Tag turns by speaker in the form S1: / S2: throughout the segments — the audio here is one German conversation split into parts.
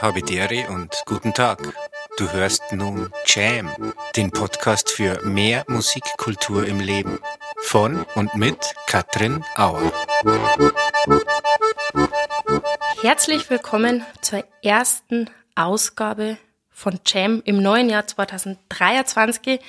S1: Habidere und guten Tag. Du hörst nun Jam, den Podcast für mehr Musikkultur im Leben. Von und mit Katrin Auer.
S2: Herzlich willkommen zur ersten Ausgabe von Jam im neuen Jahr 2023,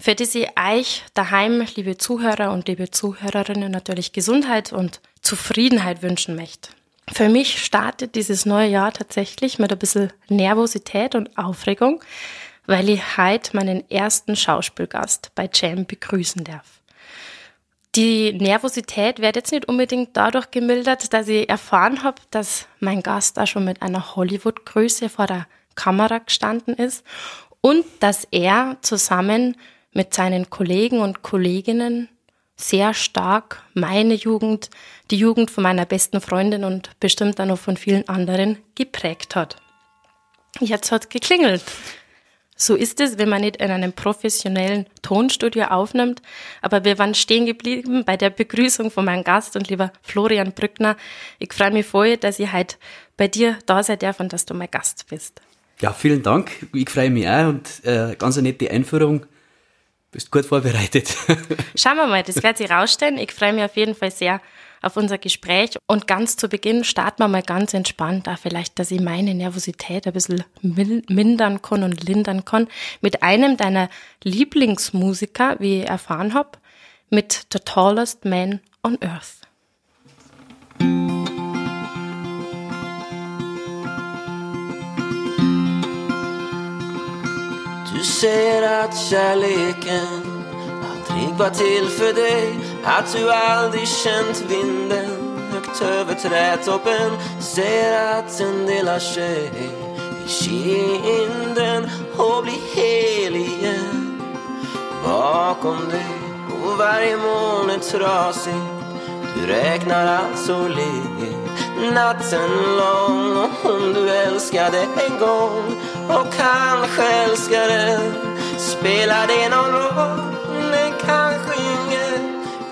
S2: für die ich euch daheim, liebe Zuhörer und liebe Zuhörerinnen, natürlich Gesundheit und Zufriedenheit wünschen möchte. Für mich startet dieses neue Jahr tatsächlich mit ein bisschen Nervosität und Aufregung, weil ich heute meinen ersten Schauspielgast bei Jam begrüßen darf. Die Nervosität wird jetzt nicht unbedingt dadurch gemildert, dass ich erfahren habe, dass mein Gast auch schon mit einer Hollywood-Größe vor der Kamera gestanden ist und dass er zusammen mit seinen Kollegen und Kolleginnen sehr stark meine Jugend, die Jugend von meiner besten Freundin und bestimmt auch noch von vielen anderen geprägt hat. Jetzt hat geklingelt. So ist es, wenn man nicht in einem professionellen Tonstudio aufnimmt. Aber wir waren stehen geblieben bei der Begrüßung von meinem Gast und lieber Florian Brückner. Ich freue mich voll, dass ich heute bei dir da sein darf und dass du mein Gast bist.
S3: Ja, vielen Dank. Ich freue mich auch und äh, ganz eine nette Einführung. Bist gut vorbereitet.
S2: Schauen wir mal, das wird sich rausstellen. Ich freue mich auf jeden Fall sehr auf unser Gespräch. Und ganz zu Beginn starten wir mal ganz entspannt, da vielleicht, dass ich meine Nervosität ein bisschen mindern kann und lindern kann, mit einem deiner Lieblingsmusiker, wie ich erfahren habe, mit The Tallest Man on Earth.
S4: Säger att kärleken aldrig var till för dig. Att du aldrig känt vinden högt över trädtoppen. Säger att den delar sig i kinden och blir hel igen. Bakom dig Och varje moln är trasigt. Du räknar alltså ledigt natten lång och om du älskade en gång och kanske älskade spelar det någon roll? Men kanske inget,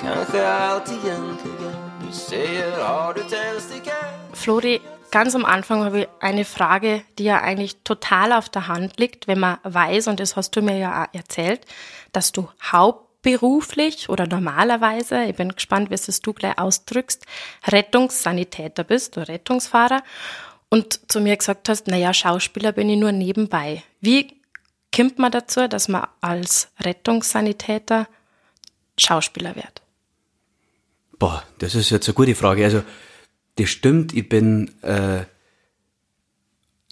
S4: kanske allt egentligen Du säger har du tändstickor?
S2: Flori, ganz am Anfang habe ich eine Frage, die ja eigentlich total auf der Hand liegt, wenn man weiß, und das hast du mir ja auch erzählt, dass du Haupt beruflich oder normalerweise, ich bin gespannt, wie es du gleich ausdrückst, Rettungssanitäter bist oder Rettungsfahrer und zu mir gesagt hast, naja, Schauspieler bin ich nur nebenbei. Wie kommt man dazu, dass man als Rettungssanitäter Schauspieler wird?
S3: Boah, das ist jetzt eine gute Frage. Also, das stimmt, ich bin äh,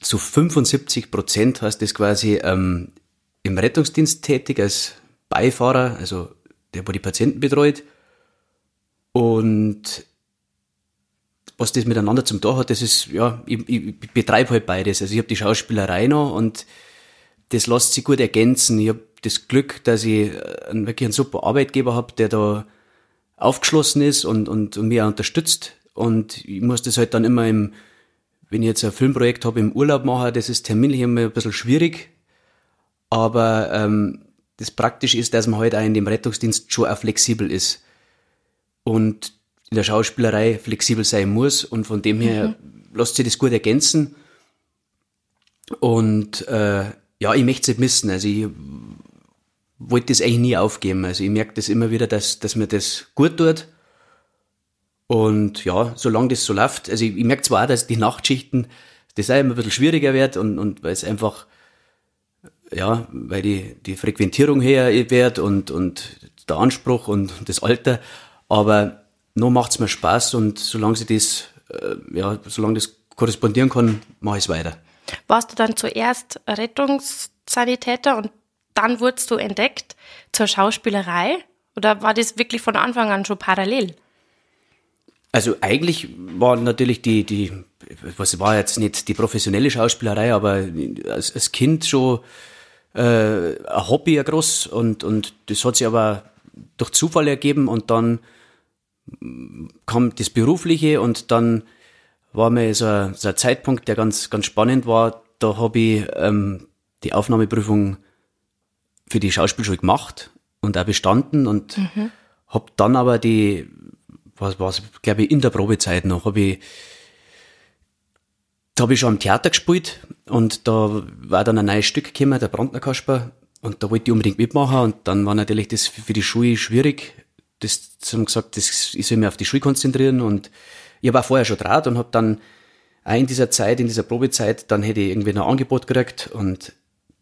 S3: zu 75 Prozent, heißt das quasi, ähm, im Rettungsdienst tätig als Beifahrer, also der, wo die Patienten betreut. Und was das miteinander zum Tag hat, das ist, ja, ich, ich betreibe halt beides. Also ich habe die Schauspielerei noch und das lässt sich gut ergänzen. Ich habe das Glück, dass ich einen, wirklich einen super Arbeitgeber habe, der da aufgeschlossen ist und, und, und mich auch unterstützt. Und ich muss das halt dann immer im, wenn ich jetzt ein Filmprojekt habe, im Urlaub machen, das ist terminlich immer ein bisschen schwierig. Aber ähm, das Praktische ist, dass man halt auch in dem Rettungsdienst schon auch flexibel ist. Und in der Schauspielerei flexibel sein muss. Und von dem her mhm. lässt sich das gut ergänzen. Und äh, ja, ich möchte es nicht missen. Also ich wollte das eigentlich nie aufgeben. Also ich merke das immer wieder, dass, dass mir das gut tut. Und ja, solange das so läuft, also ich, ich merke zwar auch, dass die Nachtschichten das auch immer ein bisschen schwieriger wird und, und weil es einfach ja, weil die, die Frequentierung her wird und, und der Anspruch und das Alter. Aber noch macht's mir Spaß und solange sie das, äh, ja, solange das korrespondieren kann, mache ich es weiter.
S2: Warst du dann zuerst Rettungssanitäter und dann wurdest du entdeckt zur Schauspielerei? Oder war das wirklich von Anfang an schon parallel?
S3: Also eigentlich war natürlich die, die, was war jetzt nicht die professionelle Schauspielerei, aber als, als Kind schon äh, ein Hobby ein groß und, und das hat sich aber durch Zufall ergeben und dann kam das Berufliche und dann war mir so ein, so ein Zeitpunkt, der ganz, ganz spannend war. Da habe ich ähm, die Aufnahmeprüfung für die Schauspielschule gemacht und auch bestanden und mhm. habe dann aber die, was war glaube ich, in der Probezeit noch, habe ich da habe ich schon am Theater gespielt und da war dann ein neues Stück gekommen, der Brandner Kasper. Und da wollte ich unbedingt mitmachen und dann war natürlich das für die Schule schwierig. Das haben gesagt, das, ich soll mich auf die Schule konzentrieren und ich auch vorher schon draht und habe dann auch in dieser Zeit, in dieser Probezeit, dann hätte ich irgendwie ein Angebot gekriegt und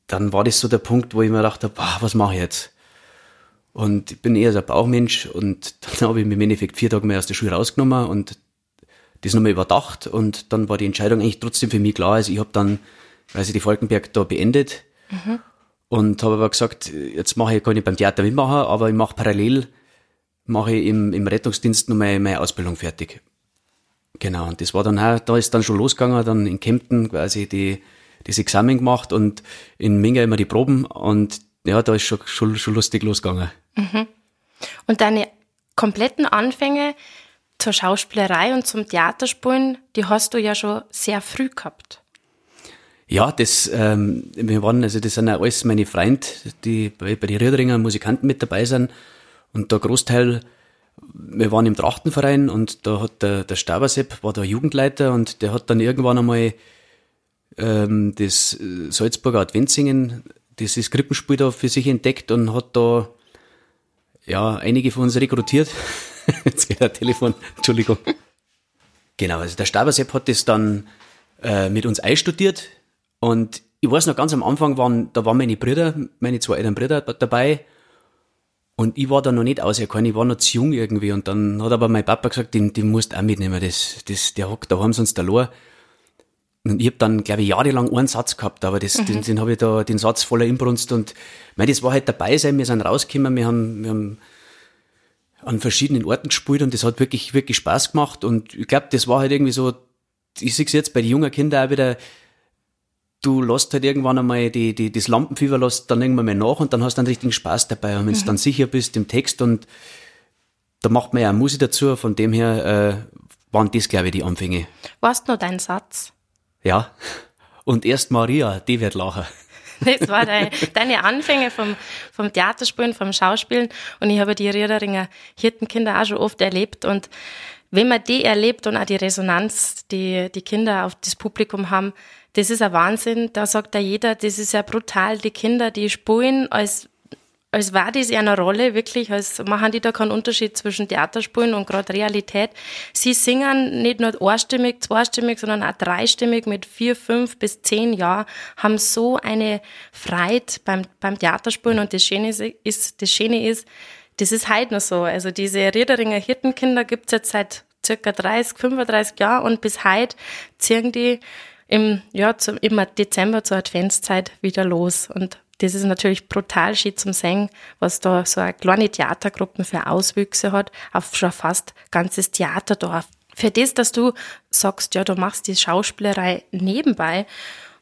S3: dann war das so der Punkt, wo ich mir gedacht habe, boah, was mache ich jetzt? Und ich bin eher so ein Bauchmensch und dann habe ich mich im Endeffekt vier Tage mehr aus der Schule rausgenommen und das nochmal überdacht und dann war die Entscheidung eigentlich trotzdem für mich klar. Also ich habe dann, weiß ich, die Falkenberg da beendet mhm. und habe aber gesagt, jetzt mache ich, kann ich beim Theater mitmachen, aber ich mache parallel, mache ich im, im Rettungsdienst nochmal meine Ausbildung fertig. Genau, und das war dann auch, da ist dann schon losgegangen, dann in Kempten quasi die, das Examen gemacht und in Minga immer die Proben und ja, da ist schon, schon, schon lustig losgegangen.
S2: Mhm. Und deine kompletten Anfänge zur Schauspielerei und zum Theaterspielen, die hast du ja schon sehr früh gehabt.
S3: Ja, das, ähm, wir waren, also das sind ja alles meine Freunde, die bei, bei den Riederinger Musikanten mit dabei sind. Und der Großteil, wir waren im Trachtenverein und da hat der, der Stabersepp, war der Jugendleiter und der hat dann irgendwann einmal ähm, das Salzburger Adventsingen, dieses Krippenspiel da für sich entdeckt und hat da ja einige von uns rekrutiert. Jetzt geht ein Telefon, Entschuldigung. Genau, also der Stabersepp hat das dann äh, mit uns einstudiert und ich weiß noch ganz am Anfang waren, da waren meine Brüder, meine zwei älteren Brüder dabei und ich war da noch nicht auserkannt, ich war noch zu jung irgendwie und dann hat aber mein Papa gesagt, den, den musst du auch mitnehmen, das, das, der hockt daheim sonst verloren. Und ich habe dann, glaube ich, jahrelang einen Satz gehabt, aber das, mhm. den, den habe ich da, den Satz voller Inbrunst und mein, das war halt dabei sein, wir sind rausgekommen, wir haben, wir haben an verschiedenen Orten gespielt und das hat wirklich, wirklich Spaß gemacht und ich glaube, das war halt irgendwie so, ich sehe es jetzt bei den jungen Kindern auch wieder, du lässt halt irgendwann einmal die, die, das Lampenfieber lässt dann irgendwann mal nach und dann hast du einen richtigen Spaß dabei und wenn du mhm. dann sicher bist im Text und da macht man ja Musik dazu, von dem her äh, waren das, glaube ich, die Anfänge.
S2: Warst nur dein Satz?
S3: Ja. Und erst Maria, die wird lachen.
S2: Das war deine, deine Anfänge vom, vom Theaterspielen, vom Schauspielen. Und ich habe die Riederinger Hirtenkinder auch schon oft erlebt. Und wenn man die erlebt und auch die Resonanz, die die Kinder auf das Publikum haben, das ist ein Wahnsinn. Da sagt ja jeder, das ist ja brutal. Die Kinder, die spielen als als war das eine Rolle, wirklich, als machen die da keinen Unterschied zwischen Theaterspielen und gerade Realität. Sie singen nicht nur einstimmig, zweistimmig, sondern auch dreistimmig mit vier, fünf bis zehn Jahren, haben so eine Freude beim, beim Theaterspielen und das Schöne ist, das Schöne ist, das ist heute noch so. Also diese Riederinger Hirtenkinder gibt's jetzt seit circa 30, 35 Jahren und bis heute ziehen die im, ja, zum, im Dezember zur Adventszeit wieder los und das ist natürlich brutal schön zum Singen, was da so eine kleine Theatergruppe für Auswüchse hat, auf schon fast ganzes Theaterdorf. Für das, dass du sagst, ja, du machst die Schauspielerei nebenbei,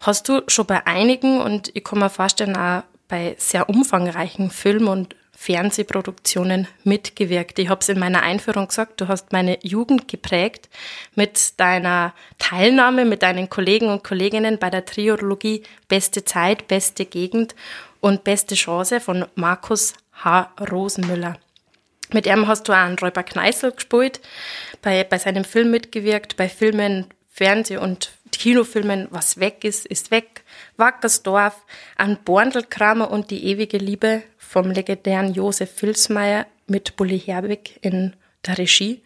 S2: hast du schon bei einigen und ich kann mir vorstellen, auch bei sehr umfangreichen Filmen und Fernsehproduktionen mitgewirkt. Ich habe es in meiner Einführung gesagt, du hast meine Jugend geprägt mit deiner Teilnahme mit deinen Kollegen und Kolleginnen bei der Triologie Beste Zeit, beste Gegend und beste Chance von Markus H. Rosenmüller. Mit ihm hast du auch einen Räuber Kneißl gespielt, bei, bei seinem Film mitgewirkt, bei Filmen, Fernseh- und Kinofilmen Was weg ist, ist weg, Wackersdorf, an Borndelkramer und die ewige Liebe vom legendären Josef Filsmeier mit Bully Herbig in der Regie.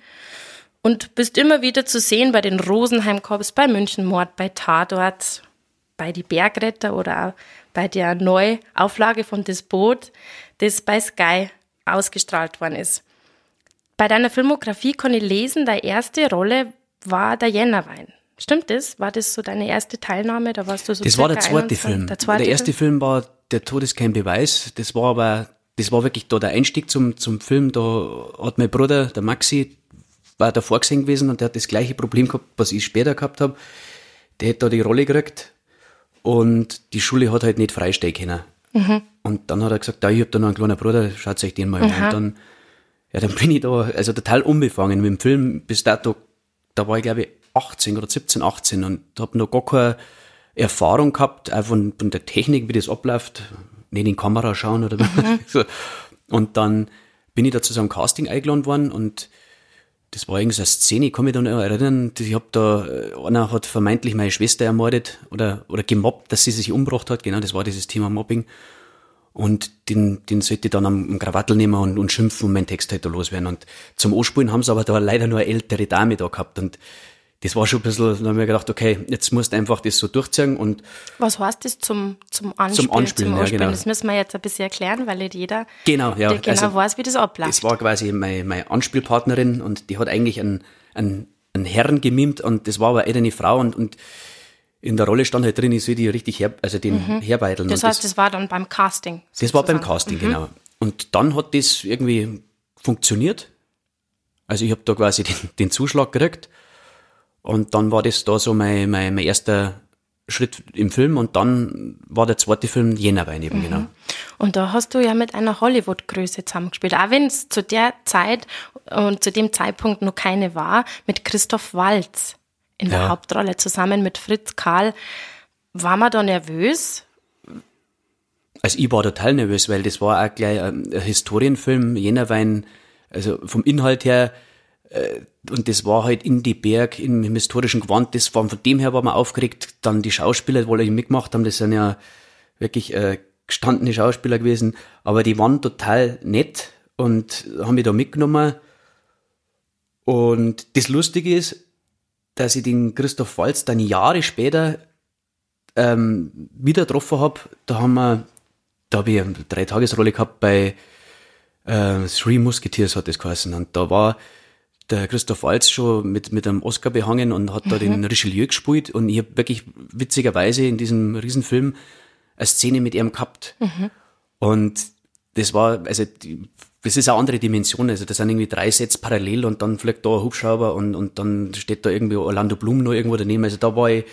S2: Und bist immer wieder zu sehen bei den Rosenheim bei Münchenmord, bei Tatort, bei die Bergretter oder auch bei der Neuauflage von Das Boot, das bei Sky ausgestrahlt worden ist. Bei deiner Filmografie kann ich lesen, deine erste Rolle war der Jännerwein. Stimmt das? War das so deine erste Teilnahme? Da warst du so
S3: Das war der zweite 21, Film. Der, zweite der erste Film? Film war Der Tod ist kein Beweis. Das war aber, das war wirklich da der Einstieg zum, zum Film. Da hat mein Bruder, der Maxi, war davor gesehen gewesen und der hat das gleiche Problem gehabt, was ich später gehabt habe. Der hat da die Rolle gekriegt und die Schule hat halt nicht freistehen können. Mhm. Und dann hat er gesagt, da, ich hab da noch einen kleinen Bruder, schaut euch den mal an. Und dann, ja, dann bin ich da, also total unbefangen mit dem Film. Bis dato, da war ich glaube ich 18 oder 17, 18 und habe noch gar keine Erfahrung gehabt, auch von, von der Technik, wie das abläuft, nicht in die Kamera schauen oder mhm. so. Und dann bin ich da zu so einem Casting eingeladen worden und das war irgendeine Szene, ich kann mich da noch erinnern, ich hab da, äh, einer hat vermeintlich meine Schwester ermordet oder, oder gemobbt, dass sie sich umgebracht hat, genau, das war dieses Thema Mobbing. Und den, den sollte ich dann am, am Krawattel nehmen und, und schimpfen und meinen Text halt da loswerden. Und zum Anspulen haben sie aber da leider nur eine ältere Dame da gehabt und das war schon ein bisschen, da haben wir gedacht, okay, jetzt musst du einfach das so durchziehen und.
S2: Was heißt das zum, zum Anspielen?
S3: Zum Anspielen, zum ja, genau.
S2: Das müssen wir jetzt ein bisschen erklären, weil nicht jeder
S3: genau, ja,
S2: genau also, weiß, wie das abläuft.
S3: Das war quasi meine, meine Anspielpartnerin und die hat eigentlich einen, einen, einen Herrn gemimt und das war aber eher eine Frau und, und in der Rolle stand halt drin, ich soll die richtig her, also den mhm. herbeideln.
S2: Das heißt, das, das, war dann beim Casting.
S3: Sozusagen. Das war beim Casting, mhm. genau. Und dann hat das irgendwie funktioniert. Also ich habe da quasi den, den Zuschlag gekriegt und dann war das da so mein, mein, mein erster Schritt im Film und dann war der zweite Film Jännerwein eben, mhm. genau.
S2: Und da hast du ja mit einer Hollywood-Größe zusammengespielt, auch wenn es zu der Zeit und zu dem Zeitpunkt noch keine war, mit Christoph Walz in der ja. Hauptrolle zusammen mit Fritz Karl. War man da nervös?
S3: Also ich war total nervös, weil das war auch gleich ein Historienfilm, Jännerwein, also vom Inhalt her, und das war halt in die Berg, im, im historischen Gewand, das war, von dem her war man aufgeregt. Dann die Schauspieler, die alle mitgemacht haben, das sind ja wirklich äh, gestandene Schauspieler gewesen, aber die waren total nett und haben mich da mitgenommen. Und das Lustige ist, dass ich den Christoph Walz dann Jahre später ähm, wieder getroffen habe. Da haben wir, da habe ich eine Dreitagesrolle gehabt bei äh, Three Musketeers hat das geheißen. Und da war der Christoph Walz schon mit, mit einem Oscar behangen und hat mhm. da den mhm. Richelieu gespielt und ich habe wirklich witzigerweise in diesem Riesenfilm eine Szene mit ihm gehabt. Mhm. Und das war, also die, das ist eine andere Dimension. Also das sind irgendwie drei Sets parallel und dann fliegt da ein Hubschrauber und, und dann steht da irgendwie Orlando Bloom noch irgendwo daneben. Also da war ich,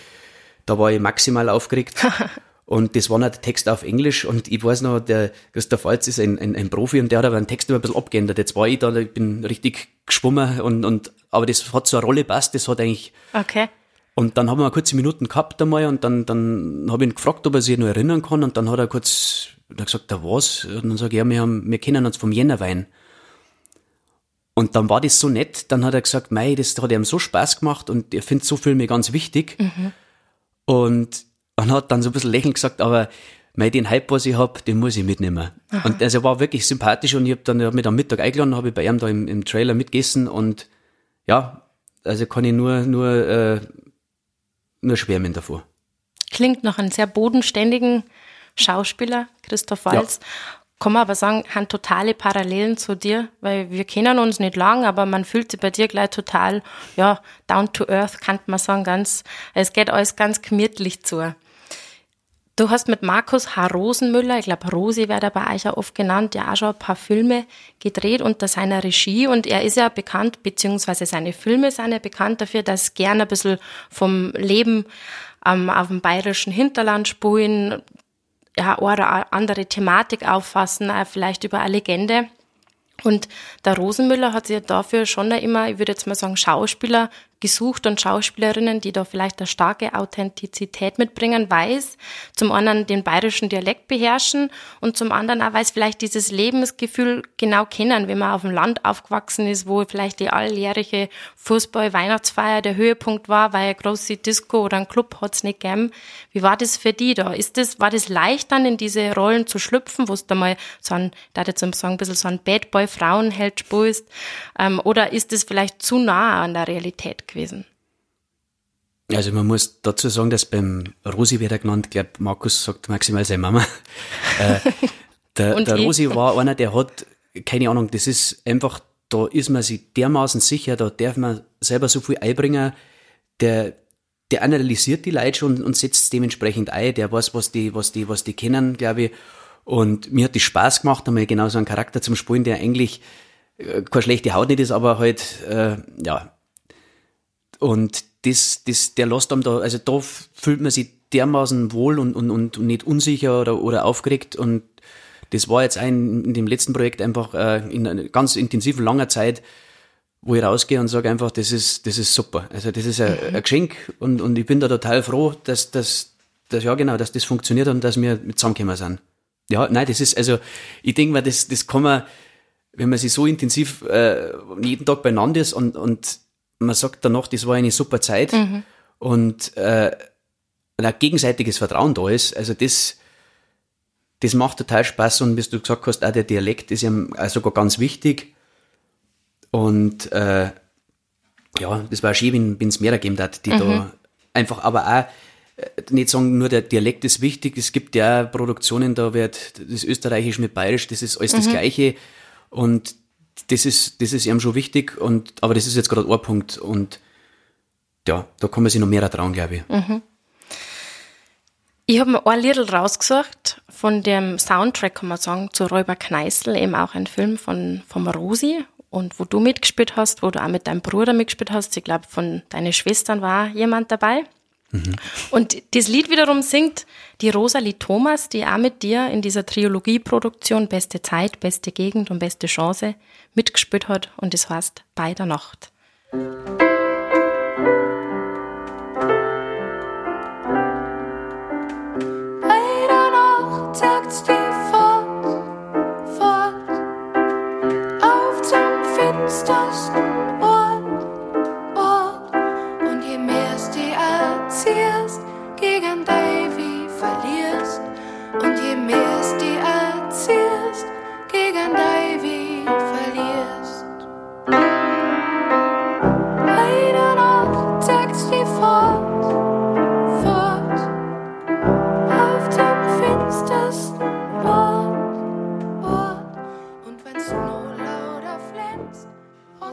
S3: da war ich maximal aufgeregt. Und das war noch der Text auf Englisch und ich weiß noch, der Christoph Walz ist ein, ein, ein Profi und der hat aber einen Text immer ein bisschen abgeändert. Jetzt war ich da, ich bin richtig geschwommen und, und aber das hat so eine Rolle passt, das hat eigentlich.
S2: Okay.
S3: Und dann haben wir kurze Minuten gehabt einmal und dann, dann habe ich ihn gefragt, ob er sich noch erinnern kann und dann hat er kurz er gesagt, da was? Und dann sage ich, ja, wir, haben, wir kennen uns vom Jännerwein. Und dann war das so nett, dann hat er gesagt, mei, das hat ihm so Spaß gemacht und er findet so Filme ganz wichtig. Mhm. Und und hat dann so ein bisschen lächelnd gesagt, aber mei, den Hype, was ich hab, den muss ich mitnehmen. Aha. Und also er war wirklich sympathisch und ich habe dann hab mich am Mittag eingeladen, habe ich bei ihm da im, im Trailer mitgegessen und ja, also kann ich nur, nur, äh, nur schwärmen davor.
S2: Klingt nach einem sehr bodenständigen Schauspieler, Christoph Walz. Ja. Kann man aber sagen, haben totale Parallelen zu dir, weil wir kennen uns nicht lang, aber man fühlt sich bei dir gleich total, ja, down to earth, kann man sagen, ganz, es geht alles ganz gemütlich zu. Du hast mit Markus H. Rosenmüller, ich glaube Rosi wird er bei euch ja oft genannt, ja auch schon ein paar Filme gedreht unter seiner Regie und er ist ja bekannt, beziehungsweise seine Filme sind ja bekannt dafür, dass gerne ein bisschen vom Leben ähm, auf dem bayerischen Hinterland spulen, ja, oder andere Thematik auffassen, vielleicht über eine Legende. Und der Rosenmüller hat sich dafür schon immer, ich würde jetzt mal sagen, Schauspieler gesucht und Schauspielerinnen, die da vielleicht eine starke Authentizität mitbringen, weiß zum einen den bayerischen Dialekt beherrschen und zum anderen auch weiß vielleicht dieses Lebensgefühl genau kennen, wenn man auf dem Land aufgewachsen ist, wo vielleicht die alljährige Fußball-Weihnachtsfeier der Höhepunkt war, weil eine große Disco oder ein Club hat's nicht gegeben. Wie war das für die da? Ist das, war das leicht dann in diese Rollen zu schlüpfen, wo es da mal so ein, da jetzt sagen, ein bisschen so ein Bad Boy Frauenheld spielst, ähm, oder ist das vielleicht zu nah an der Realität gewesen?
S3: Also man muss dazu sagen, dass beim Rosi wird er genannt, ich glaube, Markus sagt maximal seine Mama. äh, der, der Rosi war einer, der hat, keine Ahnung, das ist einfach, da ist man sich dermaßen sicher, da darf man selber so viel einbringen, der, der analysiert die Leute schon und setzt es dementsprechend ein, der weiß, was die, was die, was die kennen, glaube ich. Und mir hat das Spaß gemacht, einmal genau so einen Charakter zum Spielen, der eigentlich äh, keine schlechte Haut nicht ist, aber halt, äh, ja, und das, das, der lässt einem da, also da fühlt man sich dermaßen wohl und, und, und nicht unsicher oder, oder aufgeregt und das war jetzt ein, in dem letzten Projekt einfach äh, in einer ganz intensiven, langer Zeit, wo ich rausgehe und sage einfach, das ist, das ist super. Also das ist ein, mhm. ein Geschenk und, und ich bin da total froh, dass, dass, dass, ja genau, dass das funktioniert und dass wir mit zusammengekommen sind. Ja, nein, das ist, also ich denke mal, das, das kann man, wenn man sich so intensiv äh, jeden Tag beieinander ist und, und man sagt danach, das war eine super Zeit mhm. und äh, ein gegenseitiges Vertrauen da ist, also das, das macht total Spaß und wie du gesagt hast, auch der Dialekt ist ja sogar ganz wichtig. Und äh, ja, das war schön, wenn es mehr gegeben hat, die mhm. da einfach, aber auch äh, nicht sagen, nur der Dialekt ist wichtig, es gibt ja Produktionen, da wird das Österreichisch mit Bayerisch, das ist alles mhm. das Gleiche und das ist, das ist eben schon wichtig und, aber das ist jetzt gerade ein Punkt und ja, da kann man sich noch mehr trauen, glaube ich. Mhm.
S2: Ich habe mir ein Lied rausgesucht von dem Soundtrack, kann man sagen, zu Räuber Kneißl, eben auch ein Film von, von Rosi und wo du mitgespielt hast, wo du auch mit deinem Bruder mitgespielt hast. Ich glaube, von deinen Schwestern war jemand dabei. Mhm. Und das Lied wiederum singt die Rosalie Thomas, die auch mit dir in dieser Triologieproduktion Beste Zeit, Beste Gegend und Beste Chance mitgespielt hat und das heißt Bei der Nacht.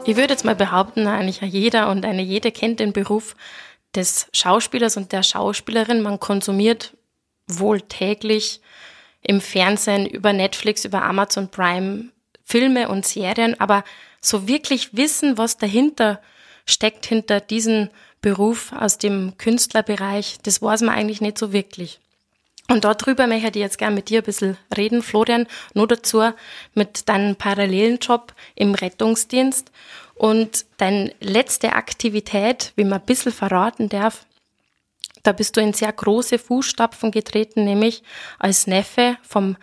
S2: Ich würde jetzt mal behaupten, eigentlich jeder und eine jede kennt den Beruf des Schauspielers und der Schauspielerin. Man konsumiert wohl täglich im Fernsehen über Netflix, über Amazon Prime Filme und Serien, aber so wirklich wissen, was dahinter steckt, hinter diesem Beruf aus dem Künstlerbereich, das weiß man eigentlich nicht so wirklich. Und darüber möchte ich jetzt gerne mit dir ein bisschen reden, Florian, nur dazu mit deinem parallelen Job im Rettungsdienst und deine letzte Aktivität, wie man ein bisschen verraten darf, da bist du in sehr große Fußstapfen getreten, nämlich als Neffe vom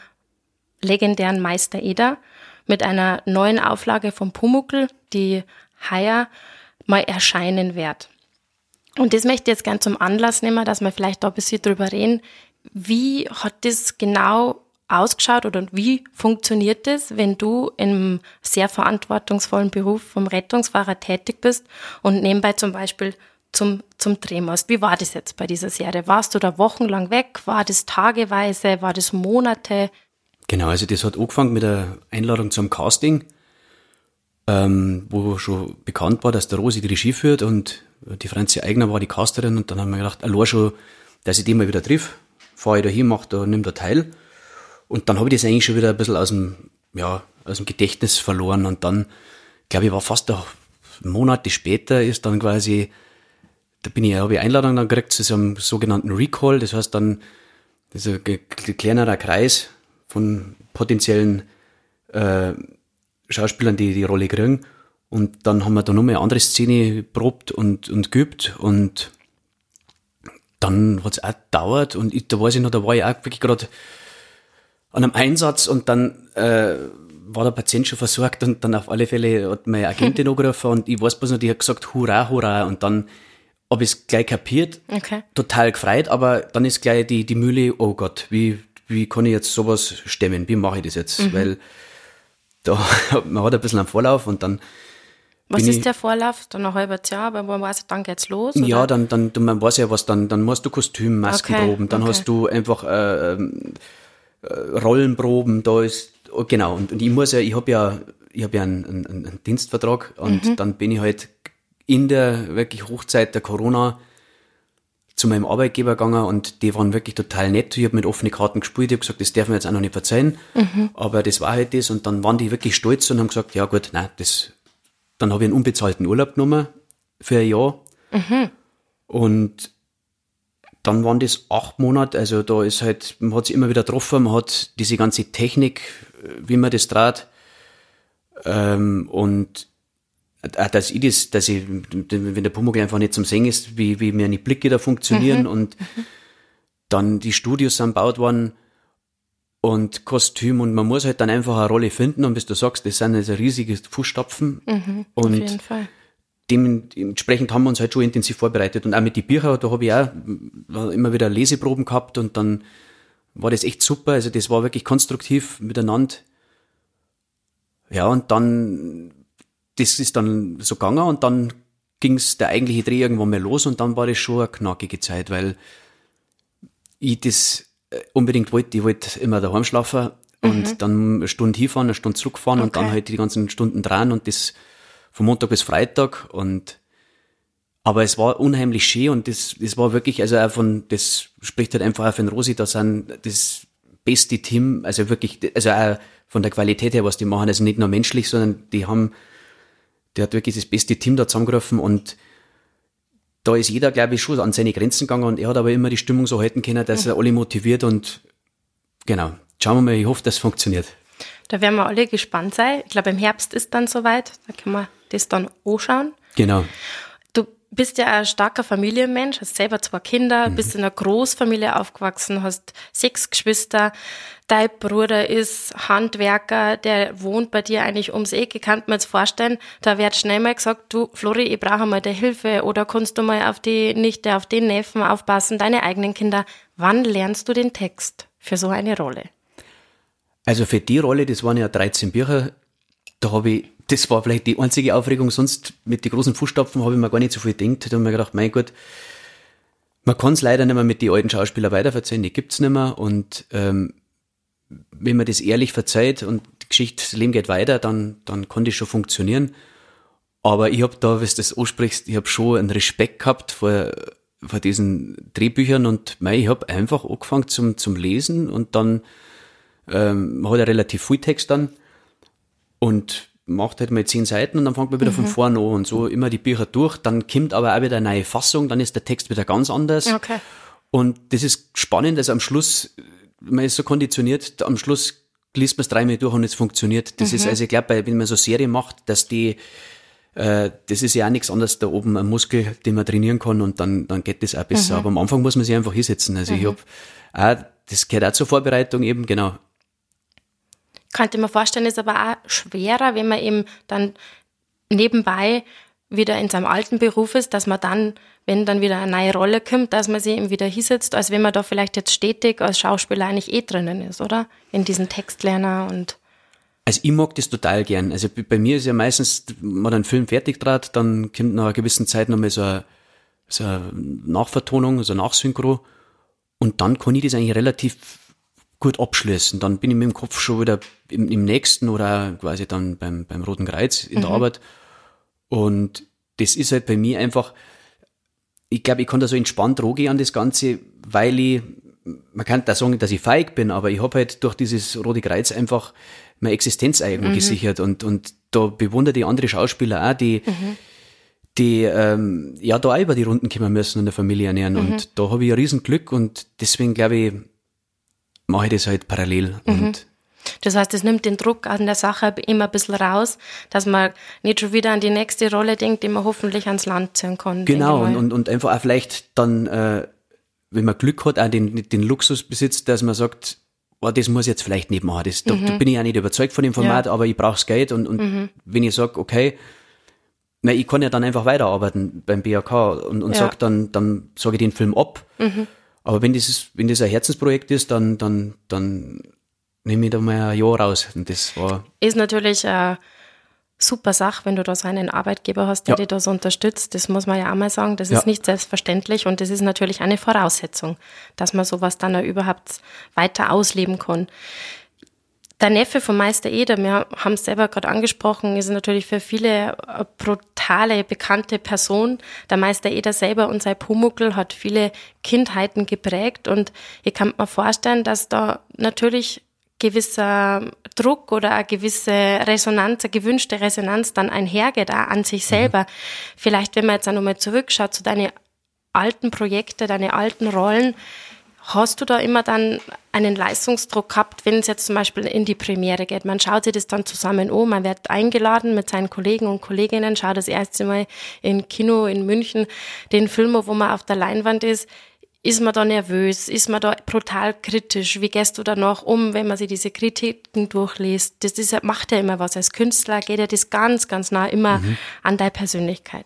S2: legendären Meister Eder mit einer neuen Auflage vom Pumuckl, die heuer mal erscheinen wird. Und das möchte ich jetzt gern zum Anlass nehmen, dass wir vielleicht da ein bisschen drüber reden, wie hat das genau ausgeschaut oder wie funktioniert das, wenn du im sehr verantwortungsvollen Beruf vom Rettungsfahrer tätig bist und nebenbei zum Beispiel zum, zum Drehen musst? Wie war das jetzt bei dieser Serie? Warst du da wochenlang weg? War das tageweise? War das Monate?
S3: Genau, also das hat angefangen mit der Einladung zum Casting, ähm, wo schon bekannt war, dass der Rosi die Regie führt und die Franzi Eigner war die Casterin und dann haben wir gedacht, allein schon, dass ich die mal wieder triff, fahre ich da hin, mach da, nimm da teil. Und dann habe ich das eigentlich schon wieder ein bisschen aus dem, ja, aus dem Gedächtnis verloren und dann, glaube ich, war fast noch Monate später ist dann quasi, da bin ich, habe ich Einladung dann gekriegt zu so einem sogenannten Recall, das heißt dann, das ist ein kleinerer Kreis von potenziellen äh, Schauspielern, die die Rolle kriegen. Und dann haben wir da nochmal eine andere Szene probt und, und geübt und dann hat es auch gedauert und ich, da weiß ich noch, da war ich auch wirklich gerade an einem Einsatz und dann äh, war der Patient schon versorgt und dann auf alle Fälle hat meine Agentin angerufen und ich weiß bloß noch, die hat gesagt, hurra, hurra und dann habe ich es gleich kapiert, okay. total gefreut, aber dann ist gleich die, die Mühle, oh Gott, wie, wie kann ich jetzt sowas stemmen, wie mache ich das jetzt, mhm. weil da, man hat ein bisschen einen Vorlauf und dann
S2: was ist der Vorlauf? Dann ein halbes Jahr, aber man weiß, dann geht's los?
S3: Oder? Ja, dann, dann, man weiß ja was, dann, dann musst du Kostümmaskenproben, okay, dann okay. hast du einfach äh, ähm, äh, Rollenproben, da ist, oh, genau, und, und ich muss ja, ich habe ja, ich habe ja einen, einen, einen, Dienstvertrag und mhm. dann bin ich halt in der wirklich Hochzeit der Corona zu meinem Arbeitgeber gegangen und die waren wirklich total nett. Ich habe mit offenen Karten gespielt, ich habe gesagt, das darf mir jetzt auch noch nicht verzeihen, mhm. aber das war halt das und dann waren die wirklich stolz und haben gesagt, ja gut, nein, das dann habe ich einen unbezahlten Urlaub genommen für ein Jahr. Mhm. Und dann waren das acht Monate, also da ist halt, man hat sich immer wieder getroffen, man hat diese ganze Technik, wie man das draht. Ähm, und auch, dass ich das, dass ich, wenn der Pumuckl einfach nicht zum Singen ist, wie, wie mir die Blicke da funktionieren mhm. und mhm. dann die Studios sind gebaut worden und Kostüm. Und man muss halt dann einfach eine Rolle finden. Und bis du sagst, das sind also riesige Fußstapfen.
S2: Mhm,
S3: und dementsprechend haben wir uns halt schon intensiv vorbereitet. Und auch mit die Bücher, da habe ich auch äh, immer wieder Leseproben gehabt. Und dann war das echt super, also das war wirklich konstruktiv miteinander. Ja, und dann, das ist dann so gegangen. Und dann ging's der eigentliche Dreh irgendwann mal los. Und dann war das schon eine knackige Zeit, weil ich das unbedingt wollte. Ich wollte immer daheim schlafen und dann eine Stunde hinfahren, eine Stunde zurückfahren und dann
S2: Okay.
S3: halt die ganzen Stunden dran und das von Montag bis Freitag und aber es war unheimlich schön und das, das war wirklich, also auch von, das spricht halt einfach auch von Rosi, da sind das beste Team, also wirklich, also auch von der Qualität her, was die machen, also nicht nur menschlich, sondern die haben, der hat wirklich das beste Team da zusammengerufen und da ist jeder, glaube ich, schon an seine Grenzen gegangen und er hat aber immer die Stimmung so halten können, dass er alle motiviert und genau. Schauen wir mal, ich hoffe, das funktioniert.
S2: Da werden wir alle gespannt sein. Ich glaube, im Herbst ist dann soweit. Da können wir das dann anschauen.
S3: Genau.
S2: Du bist ja ein starker Familienmensch, hast selber zwei Kinder, bist in einer Großfamilie aufgewachsen, hast sechs Geschwister. Dein Bruder ist Handwerker, der wohnt bei dir eigentlich ums Eck. Ich kann mir jetzt vorstellen, da wird schnell mal gesagt, du, Flori, ich brauche mal deine Hilfe oder kannst du mal auf die Nichte, auf den Neffen aufpassen, deine eigenen Kinder. Wann lernst du den Text für so eine Rolle?
S3: Also für die Rolle, das waren ja 13 Bücher, da habe ich, das war vielleicht die einzige Aufregung, sonst mit den großen Fußstapfen habe ich mir gar nicht so viel gedacht. Da habe ich mir gedacht, mein Gott, man kann es leider nicht mehr mit den alten Schauspielern weiterverzeihen, die gibt's nicht mehr. Und ähm, wenn man das ehrlich verzeiht und die Geschichte, das Leben geht weiter, dann, dann kann das schon funktionieren. Aber ich habe da, was du das ansprichst, ich habe schon einen Respekt gehabt vor, vor diesen Drehbüchern und mei, ich habe einfach angefangen zum, zum Lesen und dann ähm, man hat ja relativ viel Text dann und macht halt mal zehn Seiten und dann fängt man wieder von vorne an und so immer die Bücher durch. Dann kommt aber auch wieder eine neue Fassung, dann ist der Text wieder ganz anders.
S2: Okay.
S3: Und das ist spannend, also am Schluss, man ist so konditioniert, am Schluss liest man es dreimal durch und es funktioniert. Das ist also, ich glaube, wenn man so Serie macht, dass die, äh, das ist ja auch nichts anderes da oben, ein Muskel, den man trainieren kann und dann, dann geht das auch besser. Aber am Anfang muss man sich einfach hinsetzen. Also ich habe auch, das gehört auch zur Vorbereitung eben, genau.
S2: Könnte mir vorstellen, ist aber auch schwerer, wenn man eben dann nebenbei wieder in seinem alten Beruf ist, dass man dann, wenn dann wieder eine neue Rolle kommt, dass man sich eben wieder hinsetzt, als wenn man da vielleicht jetzt stetig als Schauspieler eigentlich eh drinnen ist, oder? In diesen Textlerner und
S3: Also ich mag das total gern. Also bei- mir ist ja meistens, man hat einen Film fertig draht, dann kommt nach einer gewissen Zeit nochmal so eine, so eine Nachvertonung, so ein Nachsynchro. Und dann kann ich das eigentlich relativ gut abschließen. Dann bin ich mit dem Kopf schon wieder im, im nächsten oder quasi dann beim, beim Roten Kreuz in der Arbeit. Und das ist halt bei mir einfach, ich glaube, ich kann da so entspannt rangehen an das Ganze, weil ich, man kann da sagen, dass ich feig bin, aber ich habe halt durch dieses Rote Kreuz einfach meine Existenz irgendwo gesichert. Und, und da bewundere die andere Schauspieler auch, die, die ähm, ja da auch über die Runden kommen müssen und eine Familie ernähren. Und da habe ich ein Riesenglück und deswegen glaube ich, mache ich das halt parallel. Und
S2: das heißt, es nimmt den Druck an der Sache immer ein bisschen raus, dass man nicht schon wieder an die nächste Rolle denkt, die man hoffentlich ans Land ziehen kann.
S3: Genau, und, und, und einfach auch vielleicht dann, äh, wenn man Glück hat, auch den, den Luxus besitzt, dass man sagt, oh, das muss ich jetzt vielleicht nicht machen. Das, da, da bin ich auch nicht überzeugt von dem Format,
S2: Ja.
S3: aber ich brauche Geld und, und wenn ich sage, okay, na, ich kann ja dann einfach weiterarbeiten beim BAK und, und
S2: Ja.
S3: sag dann, dann sage ich den Film ab. Aber wenn das, ist- wenn das ein Herzensprojekt ist, dann, dann, dann nehme ich da mal ein Jahr raus. Und das war,
S2: ist natürlich eine super Sache, wenn du da so einen Arbeitgeber hast, der
S3: Ja.
S2: dich da so unterstützt. Das muss man ja auch mal sagen. Das
S3: Ja.
S2: ist nicht selbstverständlich und das ist natürlich eine Voraussetzung, dass man sowas dann auch überhaupt weiter ausleben kann. Der Neffe von Meister Eder, wir haben es selber gerade angesprochen, ist natürlich für viele eine brutale, bekannte Person. Der Meister Eder selber und sein Pumuckl hat viele Kindheiten geprägt und ich kann mir vorstellen, dass da natürlich gewisser Druck oder eine gewisse Resonanz, eine gewünschte Resonanz dann einhergeht, auch an sich selber. Vielleicht, wenn man jetzt auch nochmal zurückschaut zu deinen alten Projekte, deine alten Rollen, Hast du da immer dann einen Leistungsdruck gehabt, wenn es jetzt zum Beispiel in die Premiere geht? Man schaut sich das dann zusammen an, man wird eingeladen mit seinen Kollegen und Kolleginnen, schaut das erste Mal im Kino in München den Film, wo man auf der Leinwand ist. Ist man da nervös? Ist man da brutal kritisch? Wie gehst du danach um, wenn man sich diese Kritiken durchliest? Das ist, macht ja immer was. Als Künstler geht ja das ganz, ganz nah immer mhm. an deine Persönlichkeit.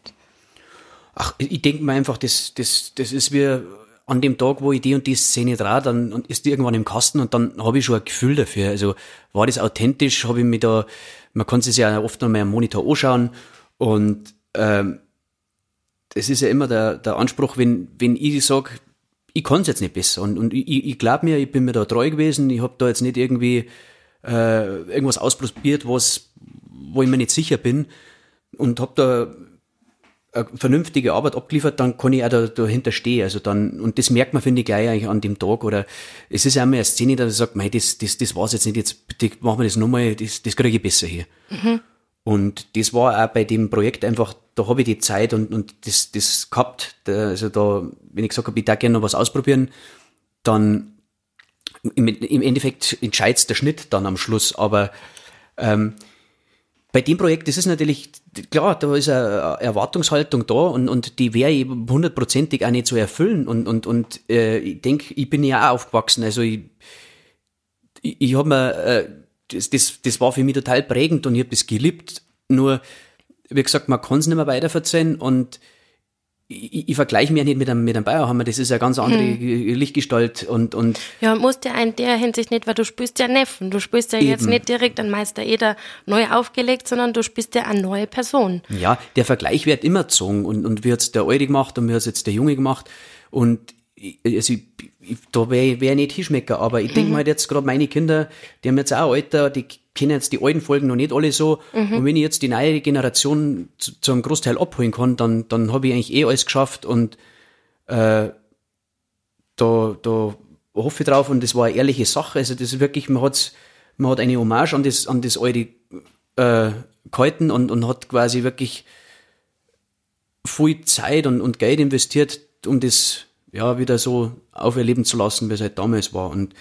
S3: Ach, ich denke mir einfach, das, das, das ist wie an dem Tag, wo ich die und die Szene drehe, dann ist die irgendwann im Kasten und dann habe ich schon ein Gefühl dafür. Also war das authentisch, habe ich mir da, man kann es ja oft noch mal am Monitor anschauen und ähm, das ist ja immer der, der Anspruch, wenn, wenn ich sage, ich kann es jetzt nicht besser. Und, und ich, ich glaube mir, ich bin mir da treu gewesen. Ich habe da jetzt nicht irgendwie äh, irgendwas ausprobiert, was, wo ich mir nicht sicher bin. Und habe da eine vernünftige Arbeit abgeliefert, dann kann ich auch da, dahinter stehen. Also dann, und das merkt man, finde ich, gleich eigentlich an dem Tag. Oder es ist auch mal eine Szene, dass ich sage, mei, das, das, das war's jetzt nicht, jetzt machen wir das nochmal, das, das kriege ich besser hier. Mhm. Und das war auch bei dem Projekt einfach, da habe ich die Zeit und, und das, das gehabt. Also da, wenn ich gesagt habe, ich da gerne noch was ausprobieren, dann im, im Endeffekt entscheidet der Schnitt dann am Schluss. Aber ähm, bei dem Projekt das ist natürlich, klar, da ist eine Erwartungshaltung da und, und die wäre eben hundertprozentig auch nicht zu erfüllen. Und, und, und äh, ich denke, ich bin ja auch aufgewachsen. Also ich, ich, ich habe mir äh, das, das, das war für mich total prägend und ich habe das geliebt. Nur, wie gesagt, man kann es nicht mehr weiterverzeihen und ich, ich vergleiche mich ja nicht mit einem, mit einem Bayerhammer, das ist ja ganz andere hm. Lichtgestalt und, und.
S2: Ja, musst ja in der Hinsicht nicht, weil du spielst ja Neffen. Du spielst ja eben. jetzt nicht direkt einen Meister Eder neu aufgelegt, sondern du spielst ja eine neue Person.
S3: Ja, der Vergleich wird immer gezogen und, und wie hat's der Eure gemacht und wie hat's jetzt der Junge gemacht und also ich, ich, da wäre ich wär nicht Hinschmecker, aber ich denke mhm. mal jetzt gerade meine Kinder, die haben jetzt auch Alter, die kennen jetzt die alten Folgen noch nicht alle so. Mhm. Und wenn ich jetzt die neue Generation zu, zu einem Großteil abholen kann, dann, dann habe ich eigentlich eh alles geschafft und äh, da, da hoffe ich drauf und das war eine ehrliche Sache. Also das ist wirklich, man hat man hat eine Hommage an das, an das alte äh, gehalten und, und hat quasi wirklich viel Zeit und, und Geld investiert, um das ja, wieder so auferleben zu lassen, wie es halt damals war. Und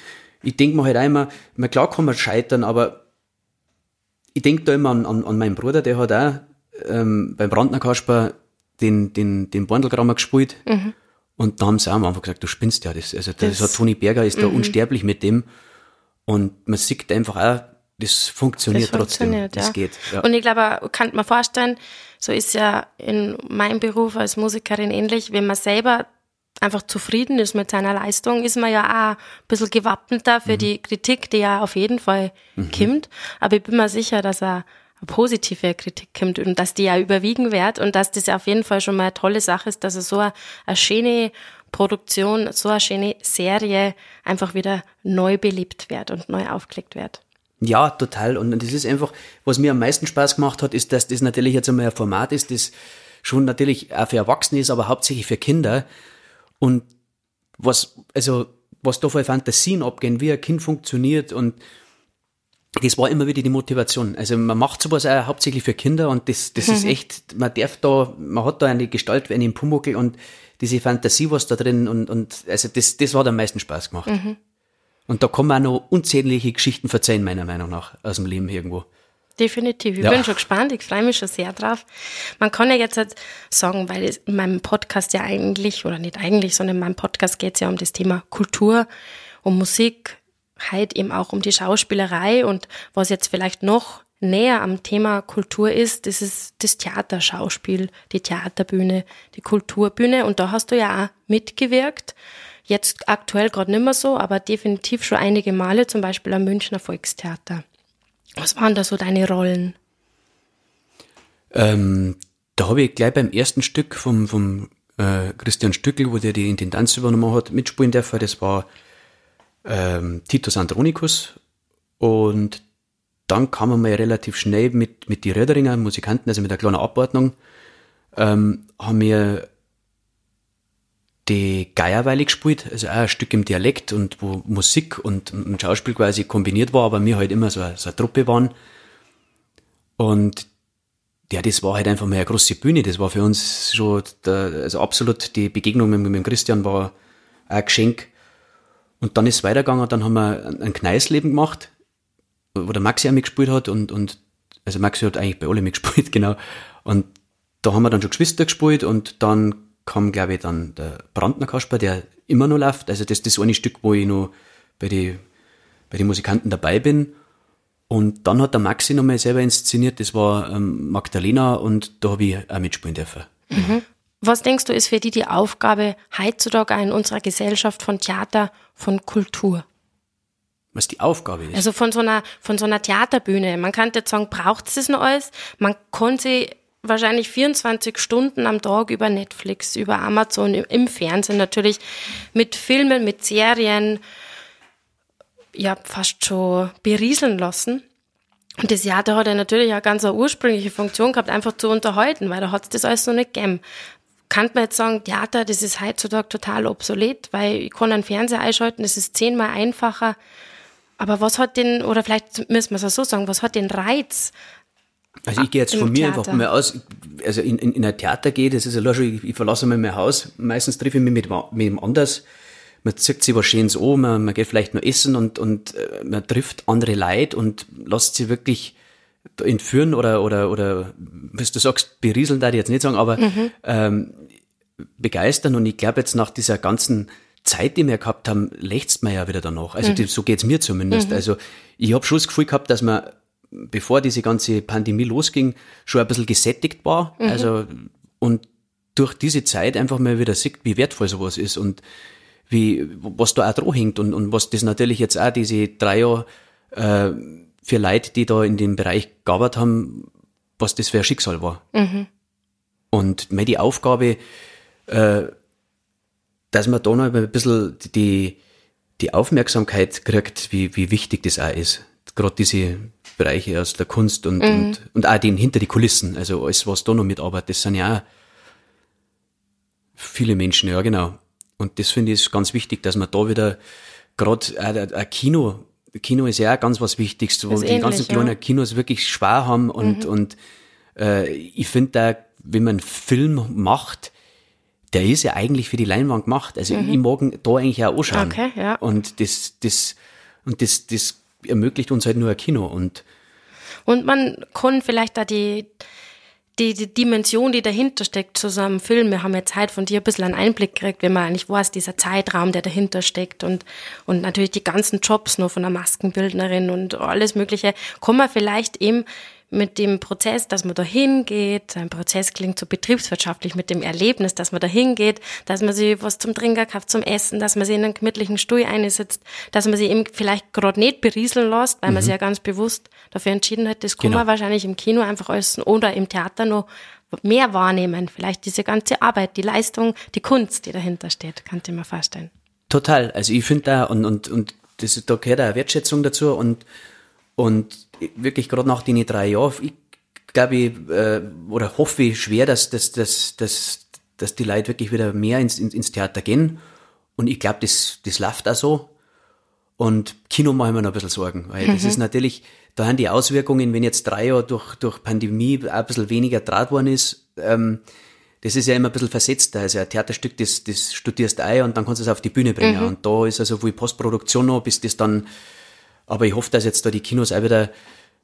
S3: ich denke mir halt einmal, na klar kann man scheitern, aber ich denke da immer an, an, an meinen Bruder, der hat auch ähm, beim Brandner Kasper den, den, den Borndelgrammer gespielt. Mhm. Und da haben sie auch am Anfang gesagt, du spinnst ja. Das, also das, das hat Toni Berger ist mhm. da unsterblich mit dem. Und man sieht einfach auch, das funktioniert, das funktioniert trotzdem. Ja. Das geht.
S2: Ja. Und ich glaube, kann man vorstellen, so ist ja in meinem Beruf als Musikerin ähnlich, wenn man selber einfach zufrieden ist mit seiner Leistung, ist man ja auch ein bisschen gewappneter für mhm. die Kritik, die ja auf jeden Fall mhm. kommt. Aber ich bin mir sicher, dass er eine positive Kritik kommt und dass die ja überwiegen wird und dass das ja auf jeden Fall schon mal eine tolle Sache ist, dass er so eine, eine schöne Produktion, so eine schöne Serie einfach wieder neu belebt wird und neu aufgelegt wird.
S3: Ja, total. Und das ist einfach, was mir am meisten Spaß gemacht hat, ist, dass das natürlich jetzt einmal ein Format ist, das schon natürlich auch für Erwachsene ist, aber hauptsächlich für Kinder. Und was, also, was da für Fantasien abgehen, wie ein Kind funktioniert und das war immer wieder die Motivation. Also man macht sowas auch hauptsächlich für Kinder und das, das mhm. ist echt, man darf da, man hat da eine Gestalt wie einen Pumuckel und diese Fantasie, was da drin und, und also das, das hat am meisten Spaß gemacht. Mhm. Und da kann man auch noch unzählige Geschichten verzeihen, meiner Meinung nach, aus dem Leben irgendwo.
S2: Definitiv. Ich ja. bin schon gespannt. Ich freue mich schon sehr drauf. Man kann ja jetzt halt sagen, weil in meinem Podcast ja eigentlich, oder nicht eigentlich, sondern in meinem Podcast geht es ja um das Thema Kultur, um Musik, halt eben auch um die Schauspielerei und was jetzt vielleicht noch näher am Thema Kultur ist, das ist das Theaterschauspiel, die Theaterbühne, die Kulturbühne. Und da hast du ja auch mitgewirkt. Jetzt aktuell gerade nicht mehr so, aber definitiv schon einige Male, zum Beispiel am Münchner Volkstheater. Was waren da so deine Rollen?
S3: Ähm, da habe ich gleich beim ersten Stück vom, vom äh, Christian Stückel, wo der die Intendanz übernommen hat, mitspielen dürfen. Das war ähm, Titus Andronicus. Und dann kam man mal relativ schnell mit, mit die Röderinger Musikanten, also mit einer kleinen Abordnung, ähm, haben wir die Geierweile gespielt, also auch ein Stück im Dialekt und wo Musik und, und Schauspiel quasi kombiniert war, aber wir halt immer so, so eine Truppe waren. Und ja, das war halt einfach mal eine große Bühne. Das war für uns schon, der, also absolut die Begegnung mit, mit Christian war ein Geschenk. Und dann ist es weitergegangen, dann haben wir ein Kneisleben gemacht, wo der Maxi auch mitgespielt hat und, und also Maxi hat eigentlich bei alle mitgespielt, genau. Und da haben wir dann schon Geschwister gespielt und dann kam, glaube ich, dann der Brandner Kasper, der immer noch läuft. Also das ist das eine Stück, wo ich noch bei den bei den Musikanten dabei bin. Und dann hat der Maxi nochmal selber inszeniert, das war ähm, Magdalena und da habe ich auch mitspielen dürfen.
S2: Mhm. Was denkst du, ist für die die Aufgabe heutzutage in unserer Gesellschaft von Theater, von Kultur?
S3: Was die Aufgabe ist?
S2: Also von so einer, von so einer Theaterbühne. Man kann jetzt sagen, braucht es das noch alles? Man kann sie wahrscheinlich 24 Stunden am Tag über Netflix, über Amazon, im Fernsehen natürlich, mit Filmen, mit Serien, ja fast schon berieseln lassen. Und das Theater hat ja natürlich auch ganz eine ursprüngliche Funktion gehabt, einfach zu unterhalten, weil da hat es das alles noch nicht gegeben. Kann man jetzt sagen, Theater, das ist heutzutage total obsolet, weil ich kann einen Fernseher einschalten, das ist zehnmal einfacher. Aber was hat den, oder vielleicht müssen wir es auch so sagen, was hat den Reiz?
S3: Also ich gehe jetzt von mir Theater. einfach mal aus, also in, in, in ein Theater gehe, das ist ja schon, ich, ich verlasse mal mein Haus, meistens treffe ich mich mit, mit dem anders, man zieht sich was Schönes an, man, man geht vielleicht noch essen und, und äh, man trifft andere Leute und lässt sie wirklich entführen oder, oder, oder, was du sagst, berieseln, da ich jetzt nicht sagen, aber mhm. ähm, begeistern. Und ich glaube jetzt nach dieser ganzen Zeit, die wir gehabt haben, lächzt man ja wieder danach. Also mhm. so geht's mir zumindest. Mhm. Also ich habe schon das Gefühl gehabt, dass man, bevor diese ganze Pandemie losging, schon ein bisschen gesättigt war. Mhm. Also und durch diese Zeit einfach mal wieder sieht, wie wertvoll sowas ist. Und wie, was da auch dran hängt und, und was das natürlich jetzt auch diese drei Jahre äh, für Leute, die da in dem Bereich gearbeitet haben, was das für ein Schicksal war. Mhm. Und mir die Aufgabe, äh, dass man da noch ein bisschen die, die Aufmerksamkeit kriegt, wie, wie wichtig das auch ist. Gerade diese Bereiche aus der Kunst und, mhm. und, und auch den hinter die Kulissen, also alles, was da noch mitarbeitet, das sind ja auch viele Menschen, ja genau. Und das finde ich ganz wichtig, dass man da wieder gerade ein Kino, Kino ist ja auch ganz was Wichtiges, wo die ähnlich, ganzen kleinen ja. Kinos wirklich schwer haben und, mhm. und äh, ich finde da, wenn man einen Film macht, der ist ja eigentlich für die Leinwand gemacht. Also mhm. ich mag da eigentlich auch anschauen. Okay, ja. Und das, das, und das, das ermöglicht uns halt nur ein Kino und
S2: und man kann vielleicht da die, die, die Dimension, die dahinter steckt zu so einem Film. Wir haben jetzt halt von dir ein bisschen einen Einblick gekriegt, wenn man eigentlich weiß, dieser Zeitraum, der dahinter steckt und, und natürlich die ganzen Jobs nur von der Maskenbildnerin und alles Mögliche, kann man vielleicht eben mit dem Prozess, dass man da hingeht, ein Prozess klingt so betriebswirtschaftlich, mit dem Erlebnis, dass man da hingeht, dass man sich was zum Trinken kauft, zum Essen, dass man sich in einen gemütlichen Stuhl einsetzt, dass man sich eben vielleicht gerade nicht berieseln lässt, weil mhm. man sich ja ganz bewusst dafür entschieden hat, das kann genau. man wahrscheinlich im Kino einfach alles oder im Theater noch mehr wahrnehmen. Vielleicht diese ganze Arbeit, die Leistung, die Kunst, die dahinter steht, kann ich mir vorstellen.
S3: Total. Also ich finde da und, und, und das, da gehört auch Wertschätzung dazu und, und wirklich gerade nach den drei Jahren, ich glaube, ich, äh, oder hoffe ich schwer, dass, dass, dass, dass, dass die Leute wirklich wieder mehr ins, ins, ins Theater gehen. Und ich glaube, das, das läuft auch so. Und Kino mache ich mir noch ein bisschen Sorgen, weil mhm. das ist natürlich, da haben die Auswirkungen, wenn jetzt drei Jahre durch, durch Pandemie ein bisschen weniger Draht worden ist, ähm, das ist ja immer ein bisschen versetzt. Also ein Theaterstück, das, das studierst ein und dann kannst du es auf die Bühne bringen. Mhm. Und da ist also viel Postproduktion noch, bis das dann aber ich hoffe, dass jetzt da die Kinos auch wieder,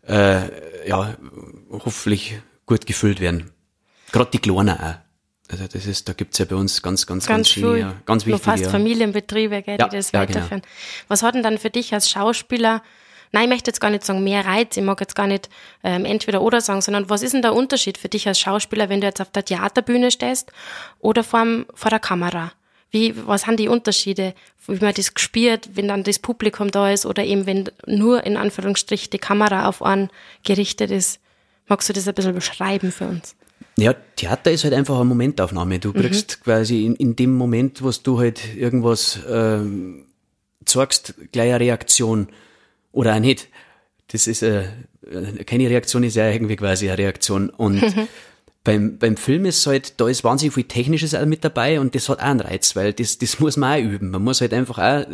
S3: äh, ja, hoffentlich gut gefüllt werden. Gerade die Kleinen auch. Also das ist, da gibt's ja bei uns ganz, ganz, ganz, ganz schöne, ja, ganz wichtige.
S2: fast ja. Familienbetriebe, gell, ja, die das ja, genau. weiterführen. Genau. Was hat denn dann für dich als Schauspieler, nein, ich möchte jetzt gar nicht sagen mehr Reiz, ich mag jetzt gar nicht ähm, entweder oder sagen, sondern was ist denn der Unterschied für dich als Schauspieler, wenn du jetzt auf der Theaterbühne stehst oder vor, vor der Kamera? Wie, was sind die Unterschiede, wie man das gespürt, wenn dann das Publikum da ist oder eben wenn nur in Anführungsstrich die Kamera auf einen gerichtet ist? Magst du das ein bisschen beschreiben für uns?
S3: Ja, Theater ist halt einfach eine Momentaufnahme. Du kriegst mhm. quasi in, in dem Moment, wo du halt irgendwas ähm, zeigst, gleich eine Reaktion oder auch nicht. Das ist äh, keine Reaktion, ist ja irgendwie quasi eine Reaktion. Und Beim, beim Film ist halt, da ist wahnsinnig viel Technisches mit dabei und das hat auch einen Reiz, weil das, das muss man auch üben. Man muss halt einfach auch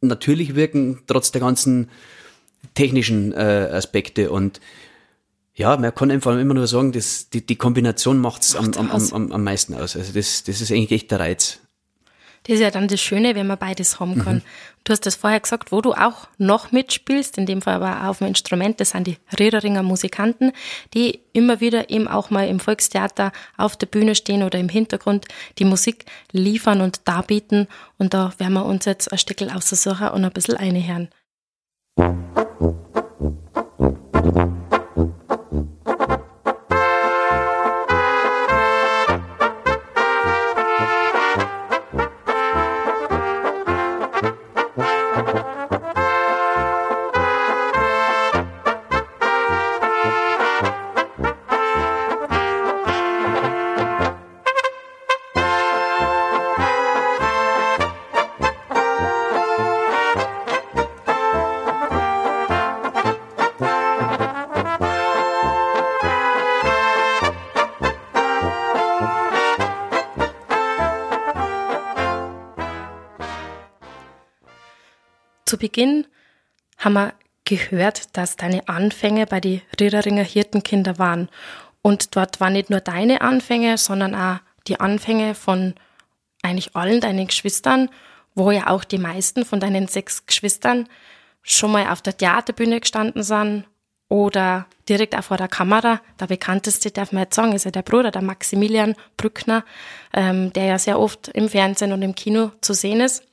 S3: natürlich wirken, trotz der ganzen technischen äh, Aspekte und ja, man kann einfach immer nur sagen, dass die, die Kombination macht's am, am, am, am meisten aus. Also das, das ist eigentlich echt der Reiz.
S2: Das ist ja dann das Schöne, wenn man beides haben kann. Mhm. Du hast das vorher gesagt, wo du auch noch mitspielst, in dem Fall aber auf dem Instrument, das sind die Riederinger Musikanten, die immer wieder eben auch mal im Volkstheater auf der Bühne stehen oder im Hintergrund die Musik liefern und darbieten. Und da werden wir uns jetzt ein Stückel aussuchen und ein bisschen einhören. Zu Beginn haben wir gehört, dass deine Anfänge bei den Riederinger Hirtenkinder waren. Und dort waren nicht nur deine Anfänge, sondern auch die Anfänge von eigentlich allen deinen Geschwistern, wo ja auch die meisten von deinen sechs Geschwistern schon mal auf der Theaterbühne gestanden sind oder direkt auch vor der Kamera. Der bekannteste, darf man jetzt sagen, ist ja der Bruder, der Maximilian Brückner, ähm, der ja sehr oft im Fernsehen und im Kino zu sehen ist.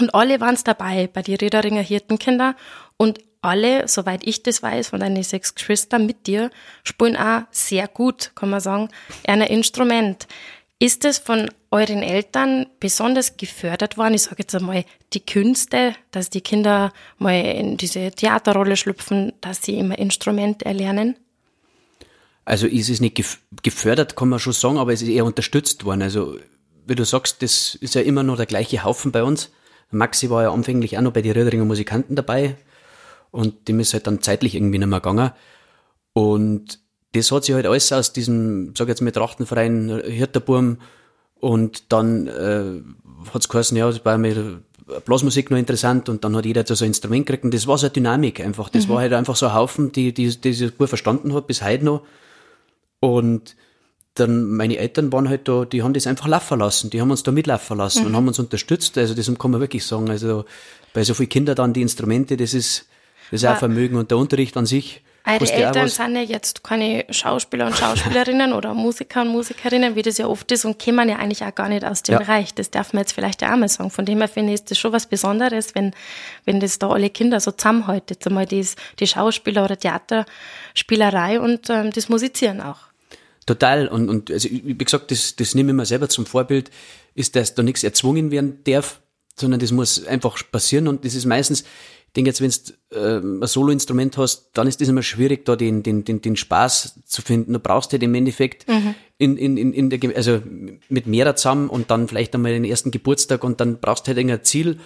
S2: Und alle waren es dabei bei die Riederinger Hirtenkinder und alle, soweit ich das weiß, von deinen sechs Geschwistern mit dir, spielen auch sehr gut, kann man sagen, ein Instrument. Ist es von euren Eltern besonders gefördert worden? Ich sage jetzt einmal die Künste, dass die Kinder mal in diese Theaterrolle schlüpfen, dass sie immer Instrument erlernen?
S3: Also ist es nicht gefördert, kann man schon sagen, aber es ist eher unterstützt worden. Also wie du sagst, das ist ja immer noch der gleiche Haufen bei uns. Maxi war ja anfänglich auch noch bei den Riederinger Musikanten dabei und dem ist halt dann zeitlich irgendwie nicht mehr gegangen. Und das hat sich halt alles aus diesem, sag ich jetzt mal, Trachtenverein Hirterburm und dann äh, hat es geheißen, ja, das war mir Blasmusik noch interessant und dann hat jeder so ein Instrument gekriegt und das war so eine Dynamik einfach. Das mhm. war halt einfach so ein Haufen, die, die, die ich gut verstanden hat bis heute noch. Und dann meine Eltern waren halt da, die haben das einfach laufen lassen, die haben uns da mitlaufen lassen mhm. und haben uns unterstützt. Also das kann man wirklich sagen. Also bei so vielen Kindern dann die Instrumente, das ist das ist auch Vermögen und der Unterricht an sich.
S2: Eure Eltern sind ja jetzt keine Schauspieler und Schauspielerinnen oder Musiker und Musikerinnen, wie das ja oft ist, und kämen ja eigentlich auch gar nicht aus dem ja. Bereich. Das darf man jetzt vielleicht auch mal sagen. Von dem her finde ich, ist das schon was Besonderes, wenn, wenn das da alle Kinder so zusammenhalten. Jetzt einmal die, die Schauspieler oder Theaterspielerei und ähm, das Musizieren auch.
S3: Total. Und, und also, wie gesagt, das, das nehme ich mir selber zum Vorbild, ist, dass da nichts erzwungen werden darf, sondern das muss einfach passieren. Und das ist meistens, ich denke jetzt, wenn du äh, ein Solo-Instrument hast, dann ist das immer schwierig, da den, den, den, den Spaß zu finden. Du brauchst halt im Endeffekt mhm. in, in, in, in der, also mit mehrer zusammen und dann vielleicht einmal den ersten Geburtstag und dann brauchst du halt ein Ziel.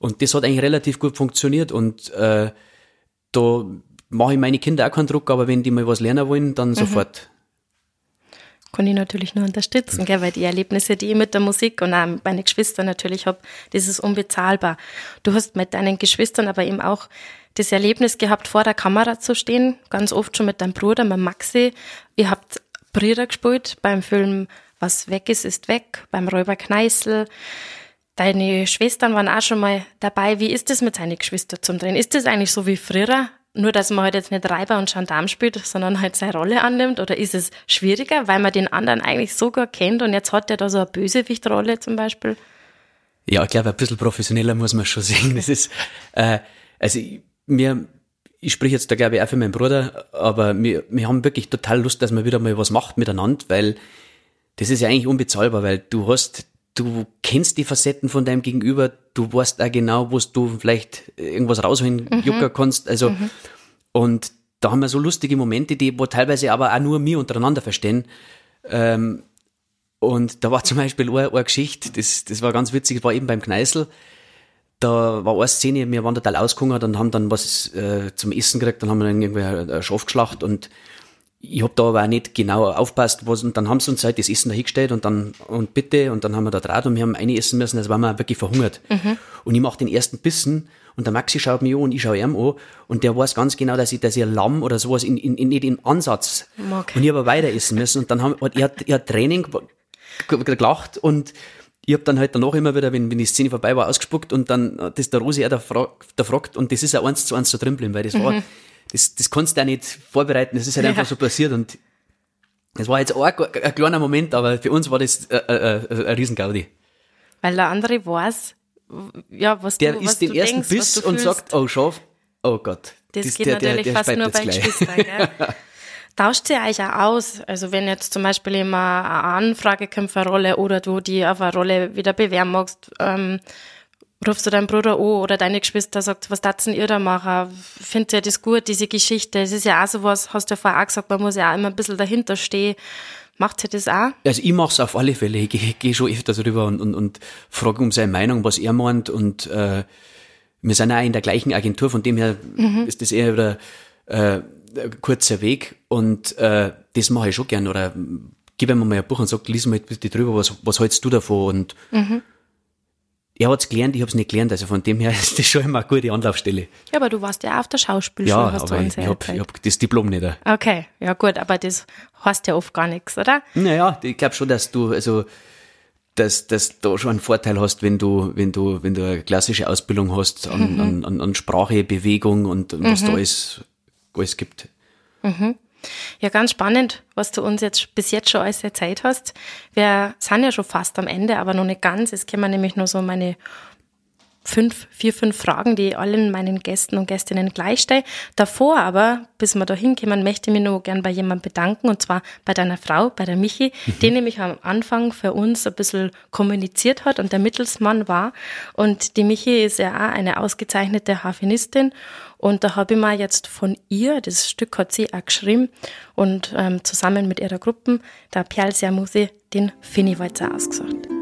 S3: Und das hat eigentlich relativ gut funktioniert. Und äh, da mache ich meine Kinder auch keinen Druck, aber wenn die mal was lernen wollen, dann mhm. sofort
S2: kann ich natürlich nur unterstützen, gell, weil die Erlebnisse, die ich mit der Musik und auch meine Geschwister natürlich habe, das ist unbezahlbar. Du hast mit deinen Geschwistern aber eben auch das Erlebnis gehabt, vor der Kamera zu stehen, ganz oft schon mit deinem Bruder, mit Maxi. Ihr habt Brüder gespielt beim Film Was weg ist, ist weg, beim Räuber Kneißl. Deine Schwestern waren auch schon mal dabei. Wie ist das mit seinen Geschwistern zum Drehen? Ist das eigentlich so wie früher? Nur, dass man halt jetzt nicht Reiber und Gendarm spielt, sondern halt seine Rolle annimmt? Oder ist es schwieriger, weil man den anderen eigentlich sogar kennt und jetzt hat der da so eine Bösewichtrolle zum Beispiel?
S3: Ja, ich glaube, ein bisschen professioneller muss man schon sehen. Das ist, äh, also mir, ich spreche jetzt da glaube ich auch für meinen Bruder, aber wir, wir haben wirklich total Lust, dass man wieder mal was macht miteinander, weil das ist ja eigentlich unbezahlbar, weil du hast du kennst die Facetten von deinem Gegenüber, du weißt auch genau, wo du vielleicht irgendwas rausholen mhm. jucken kannst. Also, mhm. und da haben wir so lustige Momente, die, wo teilweise aber auch nur wir untereinander verstehen. Ähm, und da war zum Beispiel eine, eine Geschichte, das, das war ganz witzig, das war eben beim Kneißl. Da war eine Szene, wir waren total ausgehungert und haben dann was äh, zum Essen gekriegt, dann haben wir dann irgendwie ein Schaf geschlacht und ich habe da aber auch nicht genau aufpasst, was, und dann haben sie uns halt das Essen da hingestellt und dann, und bitte, und dann haben wir da draht und wir haben eine essen müssen, also waren wir wirklich verhungert. Mhm. Und ich mache den ersten Bissen und der Maxi schaut mich an und ich schaue ihm an und der weiß ganz genau, dass ich, dass ich Lamm oder sowas in, in, in nicht im Ansatz. Okay. Und ich aber weiter essen müssen und dann haben, er, er hat Training gelacht und ich habe dann halt danach immer wieder, wenn, wenn die Szene vorbei war, ausgespuckt und dann hat das der Rosi auch da, fra da fragt und das ist auch eins zu eins so drin geblieben, weil das war,
S2: Mhm.
S3: Das, das kannst du auch nicht vorbereiten, das ist halt
S2: Ja.
S3: einfach so passiert und das war jetzt auch ein, ein kleiner Moment, aber für uns war das äh, äh, äh, ein Riesengaudi.
S2: Weil der andere weiß, ja, was
S3: Der
S2: du, was
S3: isst den
S2: du
S3: ersten
S2: denkst,
S3: Biss und sagt, oh Schaf, oh Gott.
S2: Das, geht natürlich fast
S3: speit
S2: nur
S3: jetzt
S2: bei. Geschwistern, gell? Tauscht ihr euch auch aus? Also wenn jetzt zum Beispiel immer eine Anfrage kommt für eine Rolle oder du die auf eine Rolle wieder bewerben magst, ähm, rufst du deinen Bruder an oder deine Geschwister, sagt, was datzen ihr da machen? Findet ihr das gut, diese Geschichte? Es ist ja auch sowas, hast du ja vorher auch gesagt, man muss ja auch immer ein bisschen dahinter stehen. Macht ihr das auch?
S3: Also ich mach's auf alle Fälle. Ich gehe geh schon öfters rüber und, und, und frage um seine Meinung, was er meint. Und äh, wir sind auch in der gleichen Agentur, von dem her ist das eher wieder äh, ein kurzer Weg. Und äh, das mache ich schon gern. Oder gib ihm mal ein Buch und sag, lies mal bitte drüber, was, was hältst du davon? Und er hat's gelernt, ich hab's nicht gelernt. Also von dem her ist das schon immer eine gute Anlaufstelle.
S2: Ja, aber du warst ja auch auf der Schauspielschule,
S3: Ja, aber ich, ich hab, das Diplom nicht.
S2: Okay, ja gut, aber das heißt ja oft gar nichts, oder?
S3: Naja, ich glaube schon, dass du, also, dass, dass du schon einen Vorteil hast, wenn du, wenn du, wenn du eine klassische Ausbildung hast an, an, an, an Sprache, Bewegung und, und was da alles, alles gibt.
S2: Ja, ganz spannend, was du uns jetzt bis jetzt schon alles erzählt hast. Wir sind ja schon fast am Ende, aber noch nicht ganz. Es kommen nämlich nur so meine fünf, vier, fünf Fragen, die ich allen meinen Gästen und Gästinnen gleich stelle. Davor aber, bis wir da hinkommen, möchte ich mich noch gern bei jemandem bedanken, und zwar bei deiner Frau, bei der Michi, die nämlich am Anfang für uns ein bisschen kommuniziert hat und der Mittelsmann war. Und die Michi ist ja auch eine ausgezeichnete Harfenistin. Und da habe ich mal jetzt von ihr, das Stück hat sie auch geschrieben, und ähm, zusammen mit ihrer Gruppe, der Perl Sermusi, den Finiwalzer ausgesucht.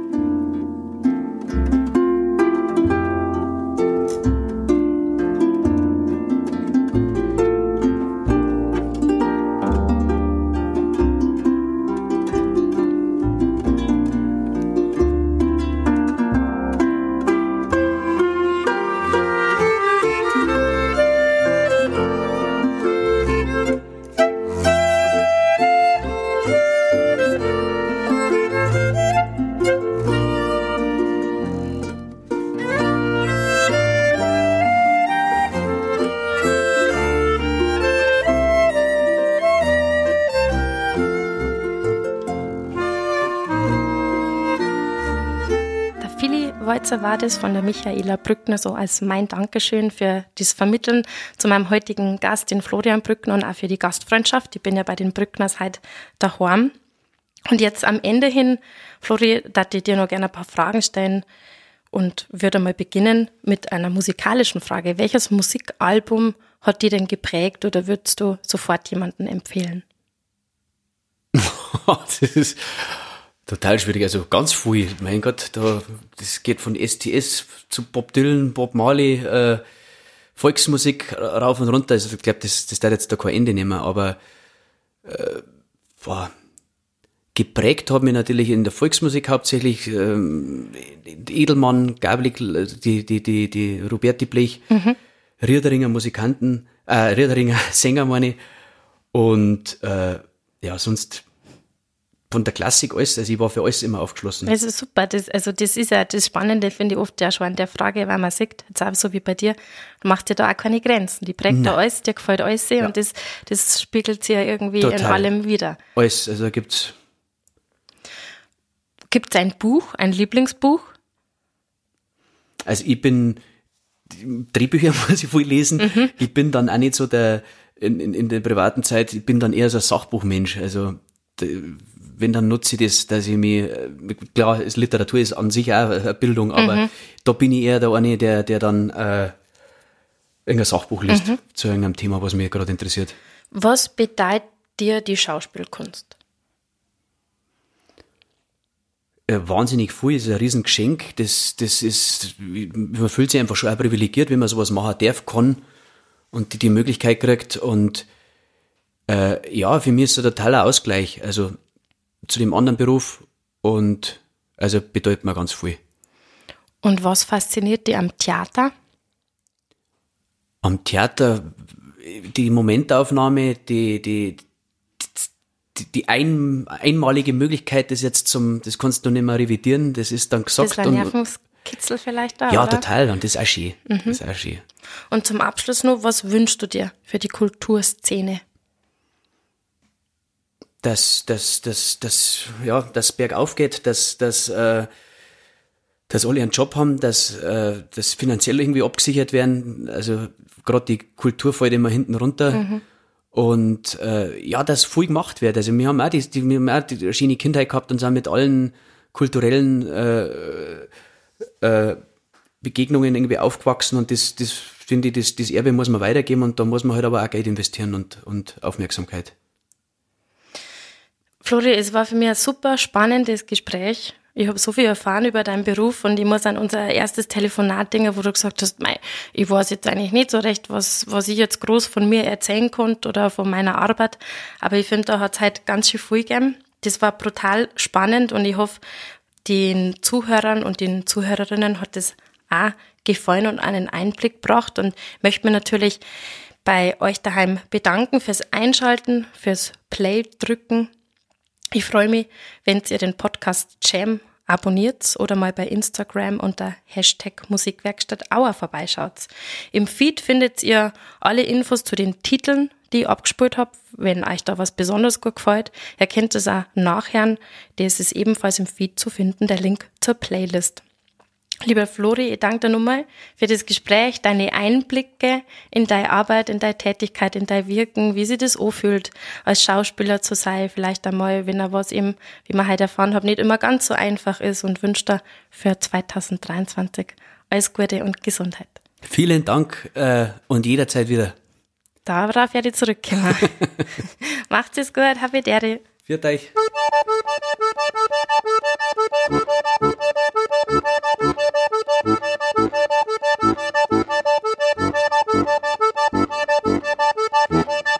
S2: Walzer war das von der Michaela Brückner so als mein Dankeschön für das Vermitteln zu meinem heutigen Gast, den Florian Brückner und auch für die Gastfreundschaft. Ich bin ja bei den Brückners halt daheim. Und jetzt am Ende hin, Flori, da ich dir noch gerne ein paar Fragen stellen und würde mal beginnen mit einer musikalischen Frage. Welches Musikalbum hat dir denn geprägt oder würdest du sofort jemanden empfehlen?
S3: das ist total schwierig. Also ganz viel. Mein Gott, da, das geht von STS zu Bob Dylan, Bob Marley, äh, Volksmusik rauf und runter. Also ich glaube, das, das darf jetzt da kein Ende nehmen, aber äh, boah, geprägt hat mich natürlich in der Volksmusik hauptsächlich ähm, Edelmann, Gablik, die, die, die, die Roberti Blech, Riederinger Musikanten, äh, Riederinger Sänger meine ich. Und äh, ja, sonst von der Klassik alles, also ich war für alles immer aufgeschlossen.
S2: Das ist super. Das, also das ist ja das Spannende, finde ich oft ja schon an der Frage, weil man sieht, jetzt auch so wie bei dir, du machst dir da auch keine Grenzen. Die prägt da alles, dir gefällt alles und das, das spiegelt sich ja irgendwie in
S3: Total.
S2: allem wieder.
S3: Alles, also da gibt's
S2: Gibt es ein Buch, ein Lieblingsbuch?
S3: Also ich bin, Drehbücher muss ich viel lesen. Ich bin dann auch nicht so der, in, in, in der privaten Zeit, ich bin dann eher so ein Sachbuchmensch. Also wenn, dann nutze ich das, dass ich mich, äh, klar, es- Literatur ist an sich auch eine Bildung, aber da bin ich eher der eine, der, der dann äh, irgendein Sachbuch liest zu irgendeinem Thema, was mich gerade interessiert.
S2: Was bedeutet dir die Schauspielkunst?
S3: äh, wahnsinnig viel, es ist ein Riesengeschenk. Das, das ist, man fühlt sich einfach schon privilegiert, wenn man sowas machen darf, kann und die, die Möglichkeit kriegt. Und äh, ja, für mich ist es ein totaler Ausgleich, also zu dem anderen Beruf und also bedeutet mir ganz viel.
S2: Und was fasziniert dich am Theater?
S3: Am Theater die Momentaufnahme, die, die, die, die ein, einmalige Möglichkeit, das jetzt zum, das kannst du nicht mehr revidieren, das ist dann gesagt.
S2: Das war Nervenkitzel vielleicht da,
S3: ja,
S2: oder?
S3: total. Und das ist auch schön. Das ist auch schön.
S2: Und zum Abschluss noch, was wünschst du dir für die Kulturszene?
S3: Dass, dass, dass, dass, ja, das bergauf geht, dass, dass, äh, dass alle einen Job haben, dass, äh, dass finanziell irgendwie abgesichert werden. Also gerade die Kultur fällt immer hinten runter. Und äh, ja, dass viel gemacht wird. Also wir haben auch die, die, wir haben auch die schöne Kindheit gehabt und sind mit allen kulturellen äh, äh, Begegnungen irgendwie aufgewachsen und das, das finde ich, das, das Erbe muss man weitergeben und da muss man halt aber auch Geld investieren und, und Aufmerksamkeit.
S2: Flori, es war für mich ein super spannendes Gespräch. Ich habe so viel erfahren über deinen Beruf und ich muss an unser erstes Telefonat denken, wo du gesagt hast, mei, ich weiß jetzt eigentlich nicht so recht, was, was ich jetzt groß von mir erzählen konnte oder von meiner Arbeit. Aber ich finde, da hat es halt ganz schön viel gegeben. Das war brutal spannend und ich hoffe, den Zuhörern und den Zuhörerinnen hat es auch gefallen und einen Einblick gebracht und möchte mir natürlich bei euch daheim bedanken fürs Einschalten, fürs Play drücken ich freue mich, wenn ihr den Podcast Jam abonniert oder mal bei Instagram unter Hashtag Musikwerkstatt Auer vorbeischaut. Im Feed findet ihr alle Infos zu den Titeln, die ich abgespielt habe. Wenn euch da was besonders gut gefällt, ihr es auch nachhören. Das ist ebenfalls im Feed zu finden, der Link zur Playlist. Lieber Flori, ich danke dir nochmal für das Gespräch, deine Einblicke in deine Arbeit, in deine Tätigkeit, in dein Wirken, wie sie das anfühlt, als Schauspieler zu sein, vielleicht einmal, wenn er was eben, wie man heute erfahren hat, nicht immer ganz so einfach ist und wünsche dir für 2023 alles Gute und Gesundheit.
S3: Vielen Dank äh, und jederzeit wieder.
S2: Darauf werde ich zurückkommen. Macht's es gut, habe Dere.
S3: Viert euch.
S4: Thank you.